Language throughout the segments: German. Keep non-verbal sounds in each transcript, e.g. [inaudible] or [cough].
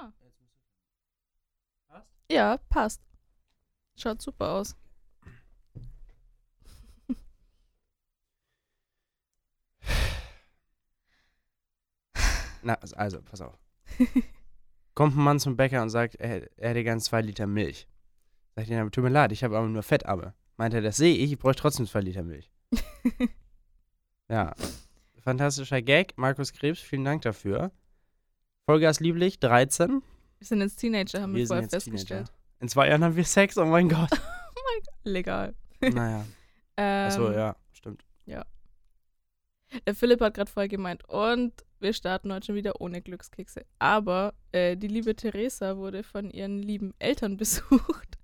Ah. Ja, passt. Schaut super aus. [laughs] Na, also, also pass auf. [laughs] Kommt ein Mann zum Bäcker und sagt, er, er hätte gern zwei Liter Milch. Sagt er, tut mir leid, ich habe aber nur Fettarme. Meint er, das sehe ich, ich bräuchte trotzdem zwei Liter Milch. [laughs] ja. Fantastischer Gag. Markus Krebs, vielen Dank dafür. Vollgas lieblich, 13. Wir sind jetzt Teenager, haben wir, vorher festgestellt. Teenager. In zwei Jahren haben wir Sex, oh mein Gott. [laughs] Legal. naja. Ähm, Achso, ja, stimmt. Der Philipp hat gerade vorher gemeint, und wir starten heute schon wieder ohne Glückskekse. Aber äh, die liebe Theresa wurde von ihren lieben Eltern [laughs] besucht.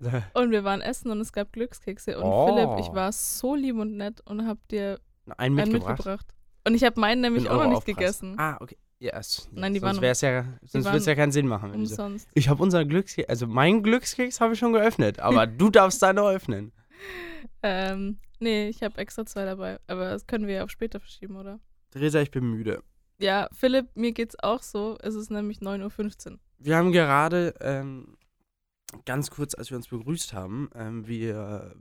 [laughs] Und wir waren essen und es gab Glückskekse. Und Oh. Philipp, ich war so lieb und nett und hab dir Einen einen mitgebracht. mitgebracht. Und ich habe meinen nämlich auch noch nicht gegessen. Ah, okay. Ja, es, Nein, die sonst waren- wär's ja, sonst würde es ja keinen Sinn machen. Die so. Umsonst. Ich habe unseren Glückskeks, also meinen Glückskeks habe ich schon geöffnet, aber [laughs] du darfst deine öffnen. Ähm, nee, ich habe extra zwei dabei. Aber das können wir ja auf später verschieben, oder? Theresa, ich bin müde. Ja, Philipp, mir geht's auch so. Es ist nämlich 9.15 Uhr. Wir haben gerade, ähm, ganz kurz, als wir uns begrüßt haben, ähm, wir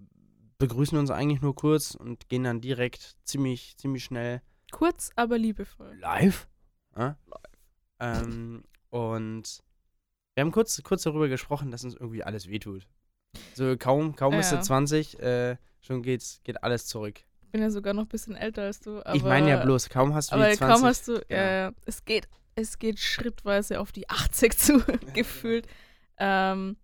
begrüßen uns eigentlich nur kurz und gehen dann direkt ziemlich, ziemlich schnell Kurz, aber liebevoll. live. Äh? Ähm, und wir haben kurz, kurz darüber gesprochen, dass uns irgendwie alles wehtut. So kaum, kaum ist Ja. er 20, äh, schon geht's, geht alles zurück. Ich bin ja sogar noch ein bisschen älter als du. Aber, ich meine ja bloß, kaum hast du Aber die 20. kaum hast du. genau. Ja, ja, es geht, es geht schrittweise auf die 80 [laughs] zu, [laughs] gefühlt. Ähm,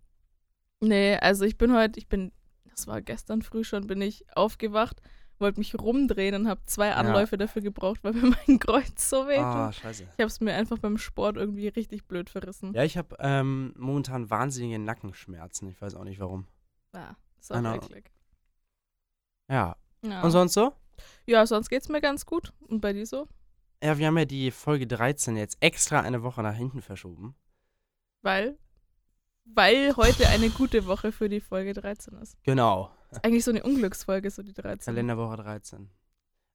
nee, also ich bin heute, ich bin, das war gestern früh schon, bin ich aufgewacht, wollte mich rumdrehen und habe zwei Anläufe dafür gebraucht, weil mir [laughs] mein Kreuz so weh Ah, tut. scheiße. Ich habe es mir einfach beim Sport irgendwie richtig blöd verrissen. Ja, ich habe ähm, momentan wahnsinnige Nackenschmerzen. Ich weiß auch nicht warum. Ja, ist auch eklig. Ja. Ja. Und sonst so? ja, sonst geht's mir ganz gut. Und bei dir so? Ja, wir haben ja die Folge 13 jetzt extra eine Woche nach hinten verschoben. Weil? Weil heute eine gute Woche für die Folge 13 ist. Genau. Ist eigentlich so eine Unglücksfolge, so die 13. Kalenderwoche 13.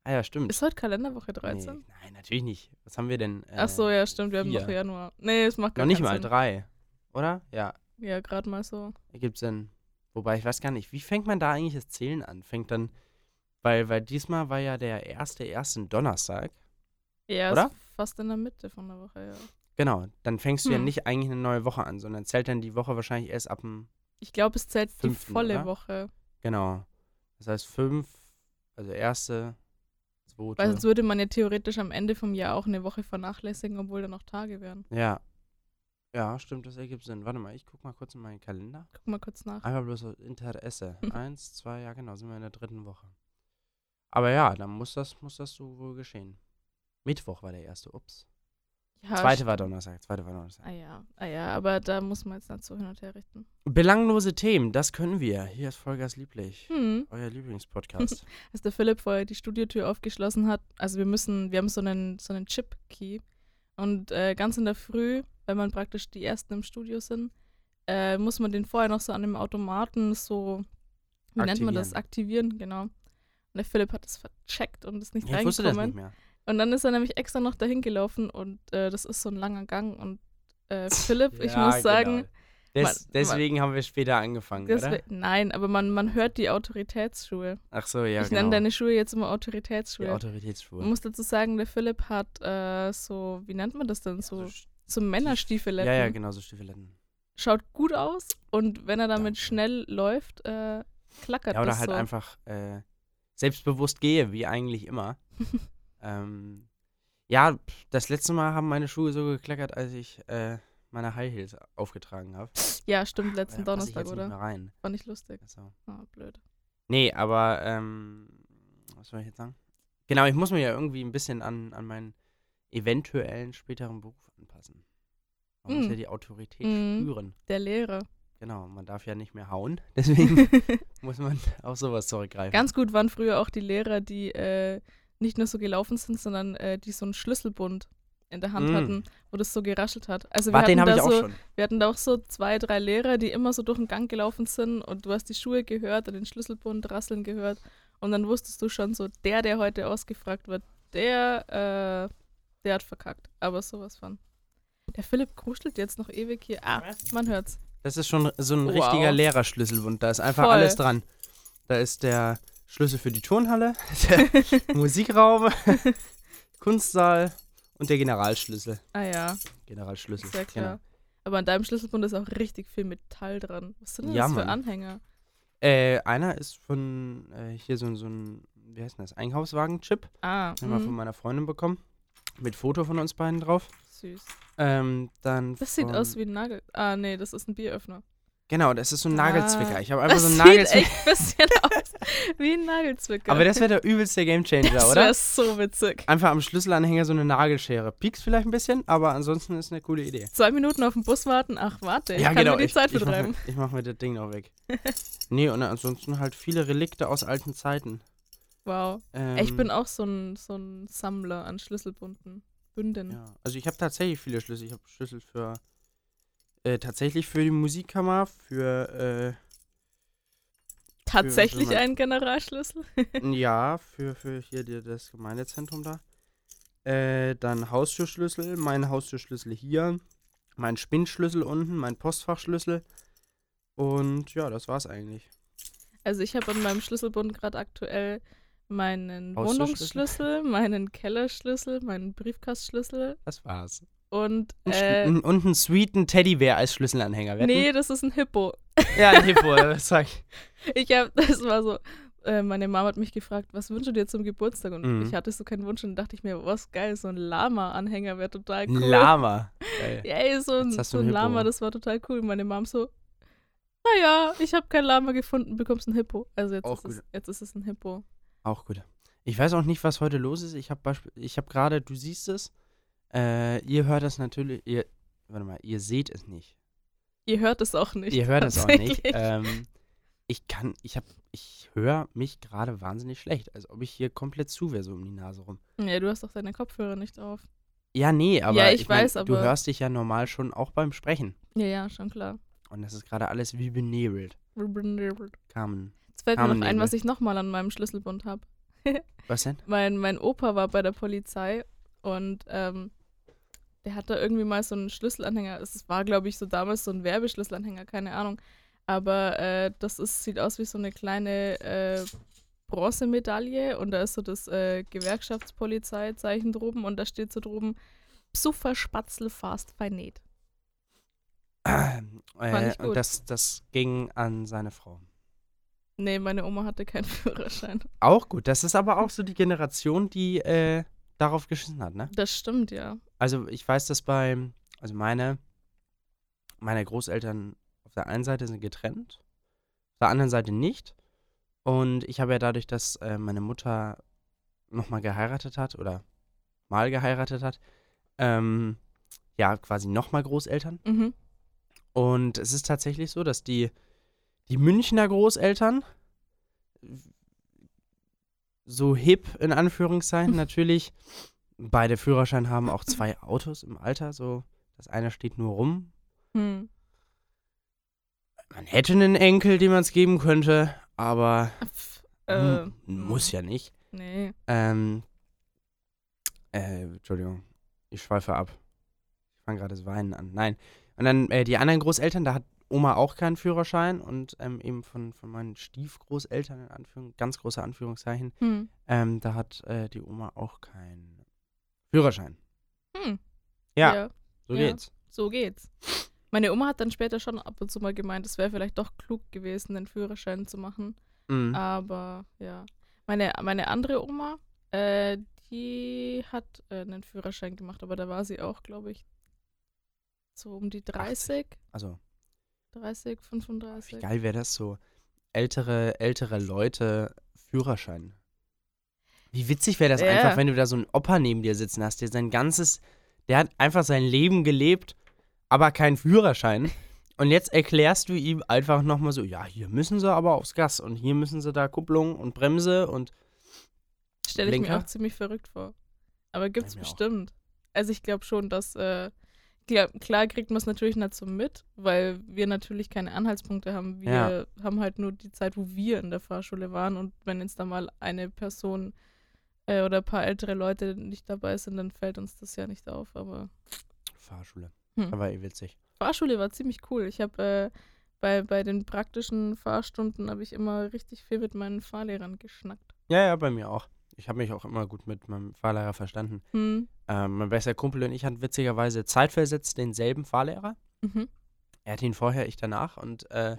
Ah ja, stimmt. Ist heute Kalenderwoche 13? Nee, nein, natürlich nicht. Was haben wir denn? Äh, Ach so, ja, stimmt, wir haben noch Januar. Nee, es macht gar Noch nicht mal Sinn. drei. Oder? Ja, Ja, gerade mal so. ergibt Sinn. Wobei, ich weiß gar nicht, wie fängt man da eigentlich das Zählen an? Fängt dann, weil, weil diesmal war ja der erste, erste Donnerstag. Ja, Oder? ist fast in der Mitte von der Woche, ja. Genau, dann fängst du ja Hm. nicht eigentlich eine neue Woche an, sondern zählt dann die Woche wahrscheinlich erst ab dem, Ich glaube, es zählt die Fünften, volle oder? Woche. Genau. Das heißt fünf, also erste, zweite. Weil sonst würde man ja theoretisch am Ende vom Jahr auch eine Woche vernachlässigen, obwohl da noch Tage wären. Ja. Ja, stimmt, das ergibt Sinn. Warte mal, ich guck mal kurz in meinen Kalender. Guck mal kurz nach. Einfach bloß Interesse. [laughs] Eins, zwei, ja genau, sind wir in der dritten Woche. Aber ja, dann muss das, muss das so wohl geschehen. Mittwoch war der erste, ups. Ja, zweite war Donnerstag, zweite war Donnerstag. Ah ja, ah ja, aber da muss man jetzt so hin und her richten. Belanglose Themen, das können wir. Hier ist Vollgas lieblich. Hm. Euer Lieblingspodcast. [laughs] Als der Philipp vorher die Studiotür aufgeschlossen hat, also wir müssen, wir haben so einen, so einen Chip-Key und äh, ganz in der Früh, wenn man praktisch die Ersten im Studio sind, äh, muss man den vorher noch so an dem Automaten so, wie nennt man das, aktivieren, genau. Und der Philipp hat das vercheckt und ist nicht ich wusste das reingekommen. nicht mehr. Und dann ist er nämlich extra noch dahin gelaufen und äh, das ist so ein langer Gang und äh, Philipp, ich Ja, muss sagen, genau. Des, man- deswegen haben wir später angefangen, oder? nein, aber man, man hört die Autoritätsschuhe. Ach so, ja, ich genau. nenne deine Schuhe jetzt immer die Autoritätsschuhe. Man muss dazu sagen, der Philipp hat äh, so, wie nennt man das denn, so, Also, so Männerstiefeletten. ja, ja, genau, so Stiefeletten. Schaut gut aus und wenn er damit Danke. schnell läuft, äh, klackert Ja, oder das halt so. einfach äh, selbstbewusst gehe, wie eigentlich immer. [laughs] ähm, ja, das letzte Mal haben meine Schuhe so geklackert, als ich äh, meine High Heels aufgetragen habe. ja, stimmt, letzten ich Donnerstag, jetzt Nicht oder? mehr rein. War nicht lustig. Also. Ah, blöd. Nee, aber ähm, was soll ich jetzt sagen? Genau, ich muss mir ja irgendwie ein bisschen an, an meinen eventuellen späteren Beruf anpassen. Man muss Mm. ja die Autorität Mm. spüren. Der Lehrer. Genau, man darf ja nicht mehr hauen, [laughs] deswegen [laughs] muss man auf sowas zurückgreifen. Ganz gut waren früher auch die Lehrer, die äh, nicht nur so gelaufen sind, sondern äh, die so einen Schlüsselbund in der Hand Mm. hatten, wo das so geraschelt hat. Also wir Warte, den hatten da ich auch so, schon. wir hatten da auch so zwei, drei Lehrer, die immer so durch den Gang gelaufen sind und du hast die Schuhe gehört und den Schlüsselbund rasseln gehört und dann wusstest du schon so, der, der heute ausgefragt wird, der, äh, der hat verkackt. Aber sowas von. Der Philipp kruschelt jetzt noch ewig hier. Ah, man hört's. Das ist schon so ein Wow. richtiger Lehrerschlüsselbund. Da ist einfach Voll. alles dran. Da ist der Schlüssel für die Turnhalle, [laughs] der [laughs] Musikraum, [laughs] Kunstsaal und der Generalschlüssel. Ah ja, Generalschlüssel. sehr klar. Aber an deinem Schlüsselbund ist auch richtig viel Metall dran. Was sind denn Ja, das für Mann. Anhänger? Äh, einer ist von äh, hier so, ein- so ein, wie heißt denn das, Einkaufswagen-Chip. Ah, Den haben wir von mhm, meiner Freundin bekommen. Mit Foto von uns beiden drauf. süß. Ähm, dann Das sieht aus wie ein Nagel. Ah, nee, das ist ein Bieröffner. Genau, das ist so ein Ah. Nagelzwicker. Ich habe einfach Das so einen sieht Nagelzwicker. echt ein bisschen [laughs] aus wie ein Nagelzwicker. Aber das wäre der übelste Gamechanger, das oder? wäre so witzig. Einfach am Schlüsselanhänger so eine Nagelschere. Piekst vielleicht ein bisschen, aber ansonsten ist eine coole Idee. Zwei Minuten auf den Bus warten. Ach, warte, ich kann mir die genau, ich, Zeit vertreiben. mir, ich mach mir das Ding noch weg. [laughs] nee, und ansonsten halt viele Relikte aus alten Zeiten. Wow. Ähm, ich bin auch so ein, so ein Sammler an Schlüsselbunden. Bünden. Ja, also ich habe tatsächlich viele Schlüssel. Ich habe Schlüssel für äh, tatsächlich für die Musikkammer, für Tatsächlich für- ein Generalschlüssel? [laughs] äh, ja, für, für hier die, das Gemeindezentrum da. Äh, dann Haustürschlüssel, mein Haustürschlüssel hier, mein Spinnschlüssel unten, mein Postfachschlüssel. Und ja, das war's eigentlich. Also ich habe an meinem Schlüsselbund gerade aktuell meinen? Wohnungsschlüssel, meinen Kellerschlüssel, meinen Briefkastschlüssel Das war's. Und Und, äh, Schl- und einen sweeten Teddybär als Schlüsselanhänger. Wetten? nee, das ist ein Hippo. Ja, ein Hippo, das [laughs] sag ich. Ich habe, [laughs] das war so, äh, meine Mama hat mich gefragt, was wünschst du dir zum Geburtstag? Und Mhm. ich hatte so keinen Wunsch und dachte ich mir, was geil, so ein Lama-Anhänger wäre total Ein cool. Lama. Geil. [laughs] Ja, ey, so ein, so ein Lama, das war total cool. Meine Mom so, naja, ich habe kein Lama gefunden, bekommst ein Hippo. Also jetzt, ist, es, jetzt ist es ein Hippo. Auch gut. Ich weiß auch nicht, was heute los ist. Ich habe ich hab gerade, du siehst es, äh, ihr hört es natürlich, ihr, warte mal, ihr seht es nicht. Ihr hört es auch nicht. ihr hört es auch nicht. Ähm, ich kann, ich habe, ich höre mich gerade wahnsinnig schlecht, als ob ich hier komplett zu wäre, so um die Nase rum. Ja, du hast doch deine Kopfhörer nicht auf. Ja, nee, aber Ja, ich mein, weiß, du aber- hörst dich ja normal schon auch beim Sprechen. Ja, ja, schon klar. Und das ist gerade alles wie benebelt. Carmen. Jetzt fällt mir noch ein, was ich nochmal an meinem Schlüsselbund habe. Was denn? [laughs] Mein, mein Opa war bei der Polizei und ähm, der hat da irgendwie mal so einen Schlüsselanhänger. Es war, glaube ich, so damals so ein Werbeschlüsselanhänger, keine Ahnung. Aber äh, das ist, sieht aus wie so eine kleine äh, Bronzemedaille und da ist so das äh, Gewerkschaftspolizeizeichen droben und da steht so droben Psuffer Spatzel fast vernäht. Äh, ich gut. und das, das ging an seine Frau. Nee, meine Oma hatte keinen [laughs] Führerschein. Auch gut. Das ist aber auch so die Generation, die äh, darauf geschissen hat, ne? Das stimmt, ja. Also ich weiß, dass bei, also meine, meine Großeltern auf der einen Seite sind getrennt, auf der anderen Seite nicht. Und ich habe ja dadurch, dass äh, meine Mutter nochmal geheiratet hat oder mal geheiratet hat, ähm, ja, quasi nochmal Großeltern. Mhm. Und es ist tatsächlich so, dass die, die Münchner Großeltern so hip in Anführungszeichen [laughs] natürlich beide Führerschein haben, auch zwei Autos im Alter. So, das eine steht nur rum. Hm. Man hätte einen Enkel, dem man es geben könnte, aber Pff, äh, m- muss ja nicht. Nee. Ähm, äh, Entschuldigung, ich schweife ab. Ich fange gerade das Weinen an. Nein. Und dann äh, die anderen Großeltern, da hat Oma auch keinen Führerschein und ähm, eben von, von meinen Stiefgroßeltern, in Anführung, ganz große Anführungszeichen, Hm. ähm, da hat äh, die Oma auch keinen Führerschein. Hm. Ja, so ja. geht's. So geht's. Meine Oma hat dann später schon ab und zu mal gemeint, es wäre vielleicht doch klug gewesen, den Führerschein zu machen. Mhm. Aber ja. Meine, meine andere Oma, äh, die hat äh, einen Führerschein gemacht, aber da war sie auch, glaube ich, so um die 30, Also, 30, wie 35. geil wäre das so? Ältere, ältere Leute Führerschein. Wie witzig wäre das Ja. einfach, wenn du da so einen Opa neben dir sitzen hast, der sein ganzes, der hat einfach sein Leben gelebt, aber keinen Führerschein. Und jetzt erklärst du ihm einfach nochmal so, ja, hier müssen sie aber aufs Gas und hier müssen sie da Kupplung und Bremse und Stelle ich mir auch ziemlich verrückt vor. Aber gibt's auch. bestimmt. Also ich glaube schon, dass äh, klar, klar kriegt man es natürlich nicht so mit, weil wir natürlich keine Anhaltspunkte haben. Wir Ja. haben halt nur die Zeit, wo wir in der Fahrschule waren und wenn jetzt da mal eine Person äh, oder ein paar ältere Leute nicht dabei sind, dann fällt uns das ja nicht auf. Aber Fahrschule. Hm. War eh witzig. Fahrschule war ziemlich cool. Ich habe äh, bei, bei den praktischen Fahrstunden habe ich immer richtig viel mit meinen Fahrlehrern geschnackt. Ja, ja, bei mir auch. Ich habe mich auch immer gut mit meinem Fahrlehrer verstanden. Hm. Ähm, mein bester Kumpel und ich hatten witzigerweise zeitversetzt denselben Fahrlehrer. Mhm. Er hatte ihn vorher, ich danach. Und äh,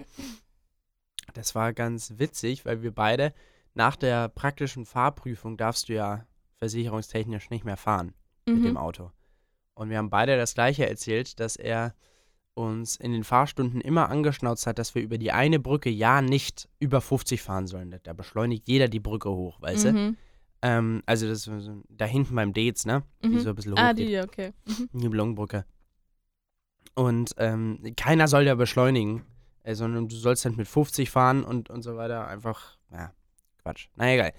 das war ganz witzig, weil wir beide nach der praktischen Fahrprüfung darfst du ja versicherungstechnisch nicht mehr fahren mit dem Mhm. Auto. Und wir haben beide das Gleiche erzählt, dass er uns in den Fahrstunden immer angeschnauzt hat, dass wir über die eine Brücke ja nicht über 50 fahren sollen. Da beschleunigt jeder die Brücke hoch, weißt du? Mhm. Ähm, also das da hinten beim Dates, ne? Die Mhm. so ein bisschen Ah, hochgeht. die, okay. Mhm. Die Blanc-Brücke. Und ähm, keiner soll da beschleunigen, äh, sondern du sollst halt mit 50 fahren und, und so weiter. Einfach, ja, Quatsch. Na egal.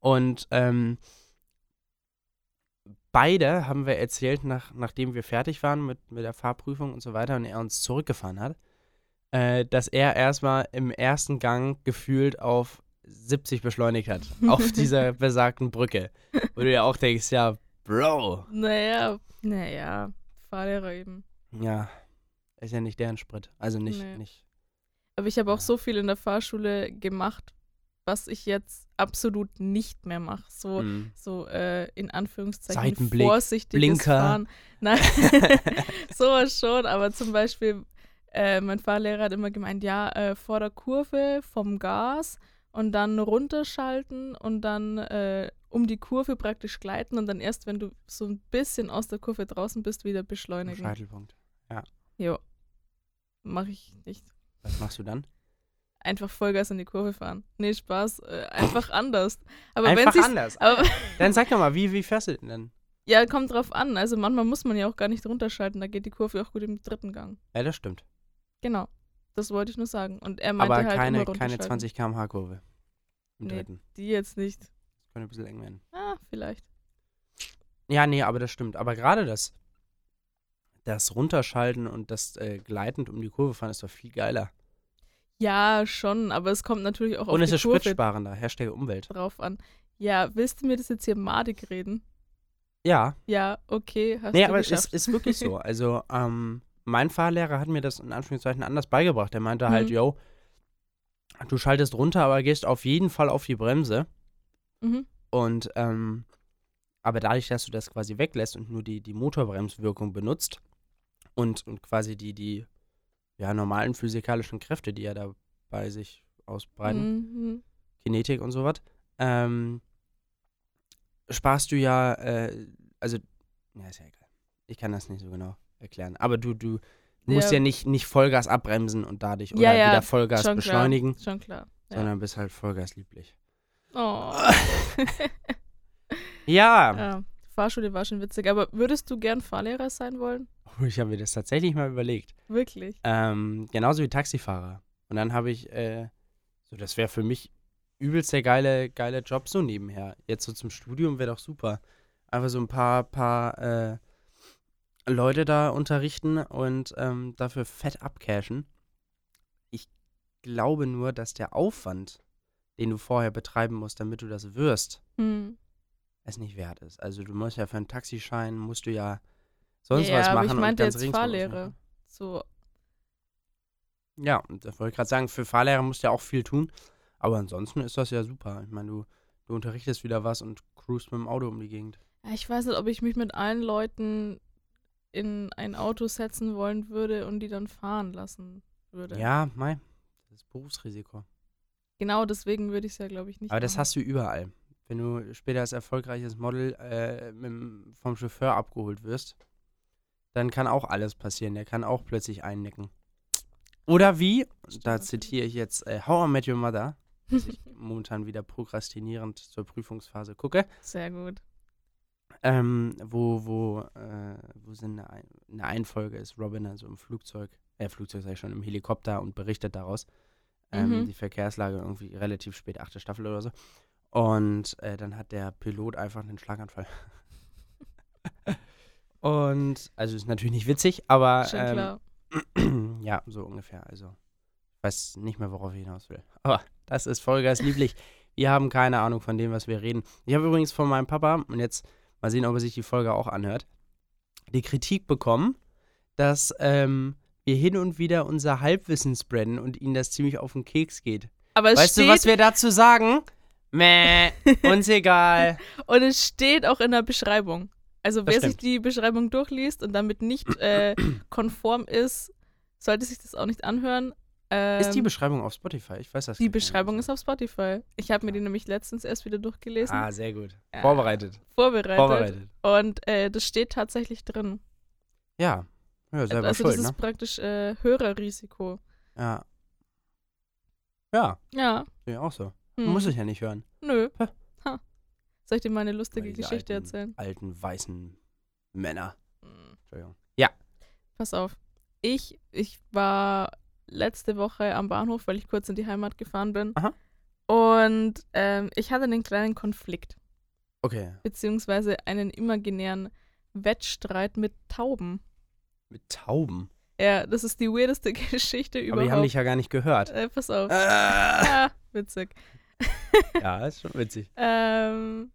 Und ähm, beide haben wir erzählt, nach, nachdem wir fertig waren mit, mit der Fahrprüfung und so weiter und er uns zurückgefahren hat, äh, dass er erstmal im ersten Gang gefühlt auf 70 beschleunigt hat. [laughs] auf dieser besagten Brücke. Wo du ja auch denkst, ja, Bro. Naja, naja, Fahrlehrer eben. Ja, ist ja nicht deren Sprit. Also nicht, Nee. nicht. Aber ich habe auch so viel in der Fahrschule gemacht, was ich jetzt absolut nicht mehr mache. So, Mm. so äh, in Anführungszeichen Seitenblick, vorsichtiges Blinker. Fahren. Nein, [laughs] [laughs] sowas schon, aber zum Beispiel, äh, mein Fahrlehrer hat immer gemeint, ja, äh, vor der Kurve vom Gas und dann runterschalten und dann äh, um die Kurve praktisch gleiten und dann erst, wenn du so ein bisschen aus der Kurve draußen bist, wieder beschleunigen. Scheitelpunkt. Jo. Mache ich nicht. Was machst du dann? Einfach Vollgas in die Kurve fahren. Nee, Spaß. Äh, einfach anders. Aber wenn Einfach anders. aber [laughs] Dann sag doch mal, wie, wie fährst du denn dann? ja, kommt drauf an. Also manchmal muss man ja auch gar nicht runterschalten. Da geht die Kurve auch gut im dritten Gang. Ja, das stimmt. Genau. Das wollte ich nur sagen. Und er meinte Aber halt keine, immer keine runterschalten. 20 km/h Kurve. Im Nee. dritten. Die jetzt nicht. Das könnte ein bisschen eng werden. Ah, vielleicht. Ja, nee, aber das stimmt. Aber gerade das, das Runterschalten und das äh, gleitend um die Kurve fahren ist doch viel geiler. Ja, schon. Aber es kommt natürlich auch auf Und es die ist Kurve spritsparender. Hashtag Umwelt. drauf an. Ja, willst du mir das jetzt hier madig reden? Ja, Ja, okay. Hast nee, du aber es geschafft. ist, ist wirklich so. [laughs] Also, ähm, mein Fahrlehrer hat mir das in Anführungszeichen anders beigebracht. Der meinte halt, Mhm. yo, du schaltest runter, aber gehst auf jeden Fall auf die Bremse. mhm. Und, ähm, aber dadurch, dass du das quasi weglässt und nur die, die Motorbremswirkung benutzt und, und quasi die, die ja, normalen physikalischen Kräfte, die ja da bei sich ausbreiten, Mhm. Kinetik und sowas, ähm, sparst du ja, äh, also, ja, ist ja egal. Ich kann das nicht so genau erklären. Aber du, du musst Ja. ja, nicht, nicht Vollgas abbremsen und dadurch Ja, oder ja, wieder Vollgas Schon beschleunigen, Klar. Schon klar. Sondern bist halt Vollgas lieblich. Oh. [laughs] Ja, ja. Fahrschule war schon witzig. Aber würdest du gern Fahrlehrer sein wollen? ich habe mir das tatsächlich mal überlegt. Wirklich? Ähm, genauso wie Taxifahrer. Und dann habe ich, äh, so, das wäre für mich übelst der geile, geile Job so nebenher. Jetzt so zum Studium wäre doch super. Einfach so ein paar, paar äh, Leute da unterrichten und ähm, dafür fett abcashen. Ich glaube nur, dass der Aufwand, den du vorher betreiben musst, damit du das wirst, Hm. Es nicht wert ist. Also du musst ja für einen Taxischein, musst du ja sonst ja, was aber machen. ich meinte jetzt Fahrlehre. So, Ja, und das wollte ich gerade sagen, für Fahrlehrer musst du ja auch viel tun. Aber ansonsten ist das ja super. Ich meine, du, du unterrichtest wieder was und cruist mit dem Auto um die Gegend. ja, ich weiß nicht, ob ich mich mit allen Leuten in ein Auto setzen wollen würde und die dann fahren lassen würde. Ja, mei, das ist Berufsrisiko. Genau deswegen würde ich es ja, glaube ich, nicht Aber das machen. hast du überall. Wenn du später als erfolgreiches Model äh, mit, vom Chauffeur abgeholt wirst, dann kann auch alles passieren. Der kann auch plötzlich einnicken. Oder wie, da zitiere ich jetzt äh, How I Met Your Mother, dass ich [laughs] momentan wieder prokrastinierend zur Prüfungsphase gucke. Sehr gut. Ähm, wo, wo, äh, wo sind eine, Ein- eine Einfolge ist Robin also im Flugzeug, äh, Flugzeug ich schon, im Helikopter und berichtet daraus. Ähm, Mhm. Die Verkehrslage irgendwie relativ spät, achte Staffel oder so. Und äh, dann hat der Pilot einfach einen Schlaganfall. [laughs] und, also ist natürlich nicht witzig, aber Schon ähm, klar. [clears throat] ja, so ungefähr. Also, ich weiß nicht mehr, worauf ich hinaus will. Aber das ist Vollgas lieblich. Wir haben keine Ahnung von dem, was wir reden. Ich habe übrigens von meinem Papa, und jetzt mal sehen, ob er sich die Folge auch anhört, die Kritik bekommen, dass ähm, wir hin und wieder unser Halbwissen spreaden und ihnen das ziemlich auf den Keks geht. Aber es weißt steht, du, was wir dazu sagen? Meh, uns egal. [laughs] und es steht auch in der Beschreibung. Also Das wer sich stimmt. die Beschreibung durchliest und damit nicht äh, [clears throat] konform ist, sollte sich das auch nicht anhören. Ähm, ist die Beschreibung auf Spotify? Ich weiß das die nicht. Beschreibung ist auf Spotify. Ich habe mir die nämlich letztens erst wieder durchgelesen, Ah, sehr gut. Ja. Vorbereitet. vorbereitet. Vorbereitet. Und äh, das steht tatsächlich drin. Ja. Ja, selber also schuld, das ne? ist praktisch äh, Hörerrisiko. Ja. Ja, Ja. sehe auch so. Hm. Muss ich ja nicht hören. Nö. Ha. Soll ich dir mal eine lustige Weil diese Geschichte alten, erzählen? Alten, weißen Männer. Hm. Entschuldigung. Pass auf. Ich, ich war letzte Woche am Bahnhof, weil ich kurz in die Heimat gefahren bin. Aha. Und ähm, ich hatte einen kleinen Konflikt, Okay. beziehungsweise einen imaginären Wettstreit mit Tauben. Mit Tauben. Ja, das ist die weirdeste [laughs] Geschichte Aber überhaupt. die haben dich ja gar nicht gehört. äh, pass auf. Ah. Ah, witzig. Ja, ist schon witzig. [laughs] Ähm,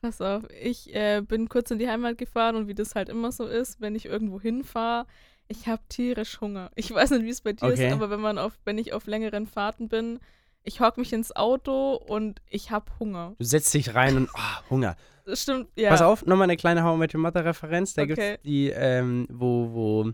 pass auf, ich äh, bin kurz in die Heimat gefahren und wie das halt immer so ist, wenn ich irgendwo hinfahre, ich habe tierisch Hunger. Ich weiß nicht, wie es bei dir Okay. ist, aber wenn man auf, wenn ich auf längeren Fahrten bin, ich hock mich ins Auto und ich habe Hunger. Du setzt dich rein und ah, Hunger. Das stimmt, ja. Pass auf, nochmal eine kleine How I Met Your Mother Referenz. Da Okay. gibt's die, ähm, wo, wo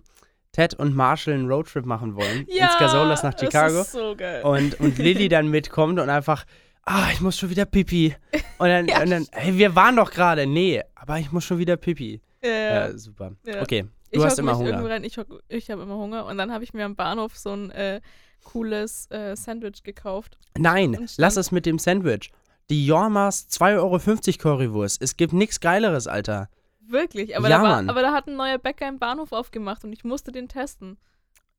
Ted und Marshall einen Roadtrip machen wollen. ja, ins Gasolas nach Chicago. Das ist so geil. Und, und Lilly dann mitkommt und einfach, ah, ich muss schon wieder Pipi. Und dann, [laughs] Ja, und dann hey, wir waren doch gerade. Nee, aber ich muss schon wieder Pipi. ja, ja. Ja, super. Ja. Okay, du ich hast immer Hunger. Rein, ich ich habe immer Hunger und dann habe ich mir am Bahnhof so ein äh, cooles äh, Sandwich gekauft. Nein, lass es mit dem Sandwich. Die Jormas 2,50 Euro Currywurst. Es gibt nichts Geileres, Alter. Wirklich, aber, Ja, da war, aber da hat ein neuer Bäcker im Bahnhof aufgemacht und ich musste den testen.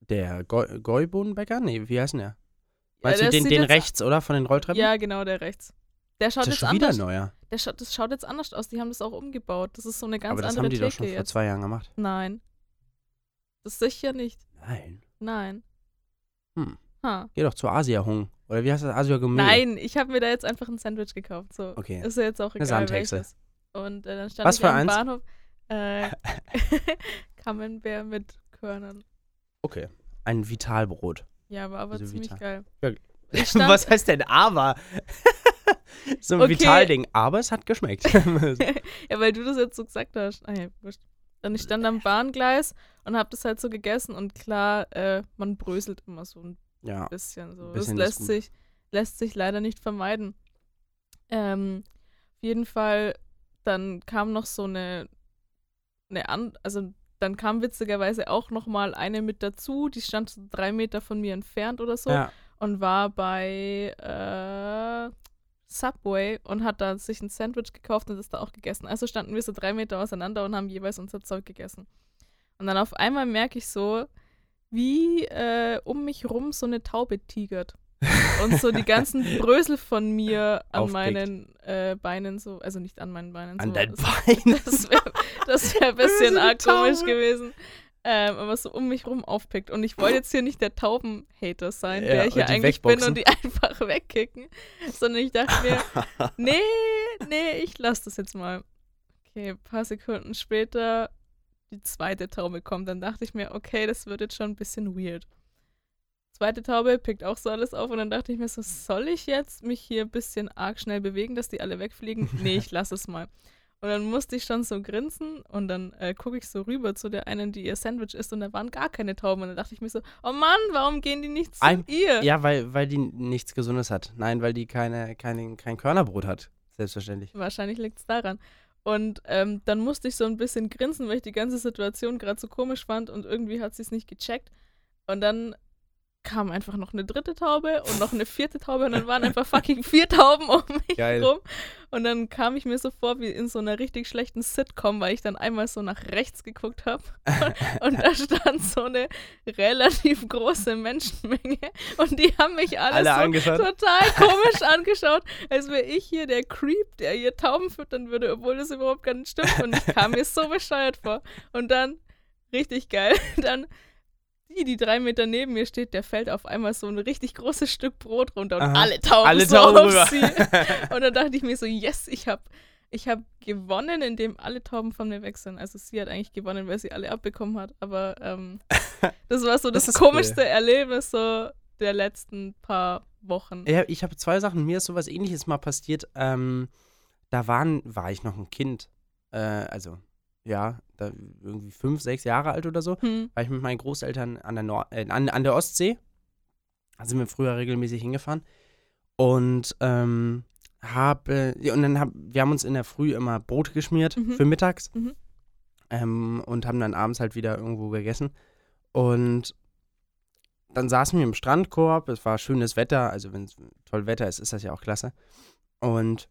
Der Goi- Gäubohnenbäcker? Nee, wie heißt denn der? Meinst der du den, den rechts, oder? Von den Rolltreppen? Ja, genau, der rechts. Der schaut Ist das jetzt schon wieder anders. neuer. Der schaut, das schaut jetzt anders aus. Die haben das auch umgebaut. Das ist so eine ganz Aber das andere haben die Theke doch schon vor jetzt. zwei Jahren gemacht. Nein. Das sicher nicht. Nein. Nein. Hm. Ha. Geh doch zu Asia Hung. Oder wie heißt das? Asia Gourmet. Nein, ich habe mir da jetzt einfach ein Sandwich gekauft. So. Okay. Ist ja jetzt auch Eine egal Sandhexe. welches. Und äh, dann stand Was ich für am eins? Bahnhof. [laughs] Äh, [laughs] Camembert mit Körnern. Okay. Ein Vitalbrot. Ja, war aber Also ziemlich Vita. geil. Ja. [laughs] Was heißt denn aber? [laughs] so ein Okay. Vitalding. Aber es hat geschmeckt. [laughs] ja, weil du das jetzt so gesagt hast. Ah, ja. Dann ich stand am Bahngleis und habe das halt so gegessen und klar, äh, man bröselt immer so ein ja. bisschen. So. Ein bisschen das lässt sich, lässt sich leider nicht vermeiden. Ähm, auf jeden Fall, dann kam noch so eine, eine an, also dann kam witzigerweise auch noch mal eine mit dazu, die stand so drei Meter von mir entfernt oder so ja. und war bei äh, Subway und hat da sich ein Sandwich gekauft und das da auch gegessen. Also standen wir so drei Meter auseinander und haben jeweils unser Zeug gegessen. Und dann auf einmal merke ich so, wie äh, um mich rum so eine Taube tigert. Und so die ganzen [laughs] Brösel von mir an Aufpickt. meinen äh, Beinen so, also nicht an meinen Beinen. An so, dein [laughs] das- Bein. Das wäre wär ein bisschen arg komisch gewesen. Ähm, aber so um mich rum aufpickt. Und ich wollte jetzt hier nicht der Taubenhater sein, Ja, der ich ja eigentlich bin wegboxen. und die [laughs] einfach wegkicken. Sondern ich dachte mir, nee, nee, ich lasse das jetzt mal. Okay, ein paar Sekunden später, die zweite Taube kommt. Dann dachte ich mir, okay, das wird jetzt schon ein bisschen weird. Zweite Taube pickt auch so alles auf und dann dachte ich mir so, soll ich jetzt mich hier ein bisschen arg schnell bewegen, dass die alle wegfliegen? [laughs] Nee, ich lasse es mal. Und dann musste ich schon so grinsen und dann äh, gucke ich so rüber zu der einen, die ihr Sandwich isst und da waren gar keine Tauben. Und dann dachte ich mir so, oh Mann, warum gehen die nicht zu Ein- ihr? ja, weil, weil die nichts Gesundes hat. Nein, weil die keine, keine, kein Körnerbrot hat. Selbstverständlich. Wahrscheinlich liegt es daran. Und ähm, dann musste ich so ein bisschen grinsen, weil ich die ganze Situation gerade so komisch fand und irgendwie hat sie es nicht gecheckt. Und dann kam einfach noch eine dritte Taube und noch eine vierte Taube und dann waren einfach fucking vier Tauben um mich Geil. rum. Und dann kam ich mir so vor wie in so einer richtig schlechten Sitcom, weil ich dann einmal so nach rechts geguckt habe [laughs] und da stand so eine relativ große Menschenmenge und die haben mich alle, Alle so total [laughs] komisch angeschaut, als wäre ich hier der Creep, der hier Tauben füttern würde, obwohl das überhaupt gar nicht stimmt. Und ich kam mir so bescheuert vor. Und dann, richtig geil, [laughs] dann die, die drei Meter neben mir steht, der fällt auf einmal so ein richtig großes Stück Brot runter und Aha. alle Tauben Alle so Tauben auf rüber. sie. [laughs] Und dann dachte ich mir so, yes, ich habe Ich habe gewonnen, indem alle Tauben von mir weg sind. Also sie hat eigentlich gewonnen, weil sie alle abbekommen hat. Aber ähm, [laughs] das war so das, Das komischste cool. Erlebnis so der letzten paar Wochen. Ja, ich habe zwei Sachen. Mir ist sowas ähnliches mal passiert. Ähm, da waren, war ich noch ein Kind. Äh, also, ja, da irgendwie fünf, sechs Jahre alt oder so. Hm. War ich mit meinen Großeltern an der, Nord äh, an, an der Ostsee. Da sind wir früher regelmäßig hingefahren. Und, ähm, habe, ja, und dann hab, wir haben uns in der Früh immer Brot geschmiert Mhm. für mittags. Mhm. Ähm, und haben dann abends halt wieder irgendwo gegessen. Und dann saßen wir im Strandkorb, es war schönes Wetter, also wenn es toll Wetter ist, ist das ja auch klasse. Und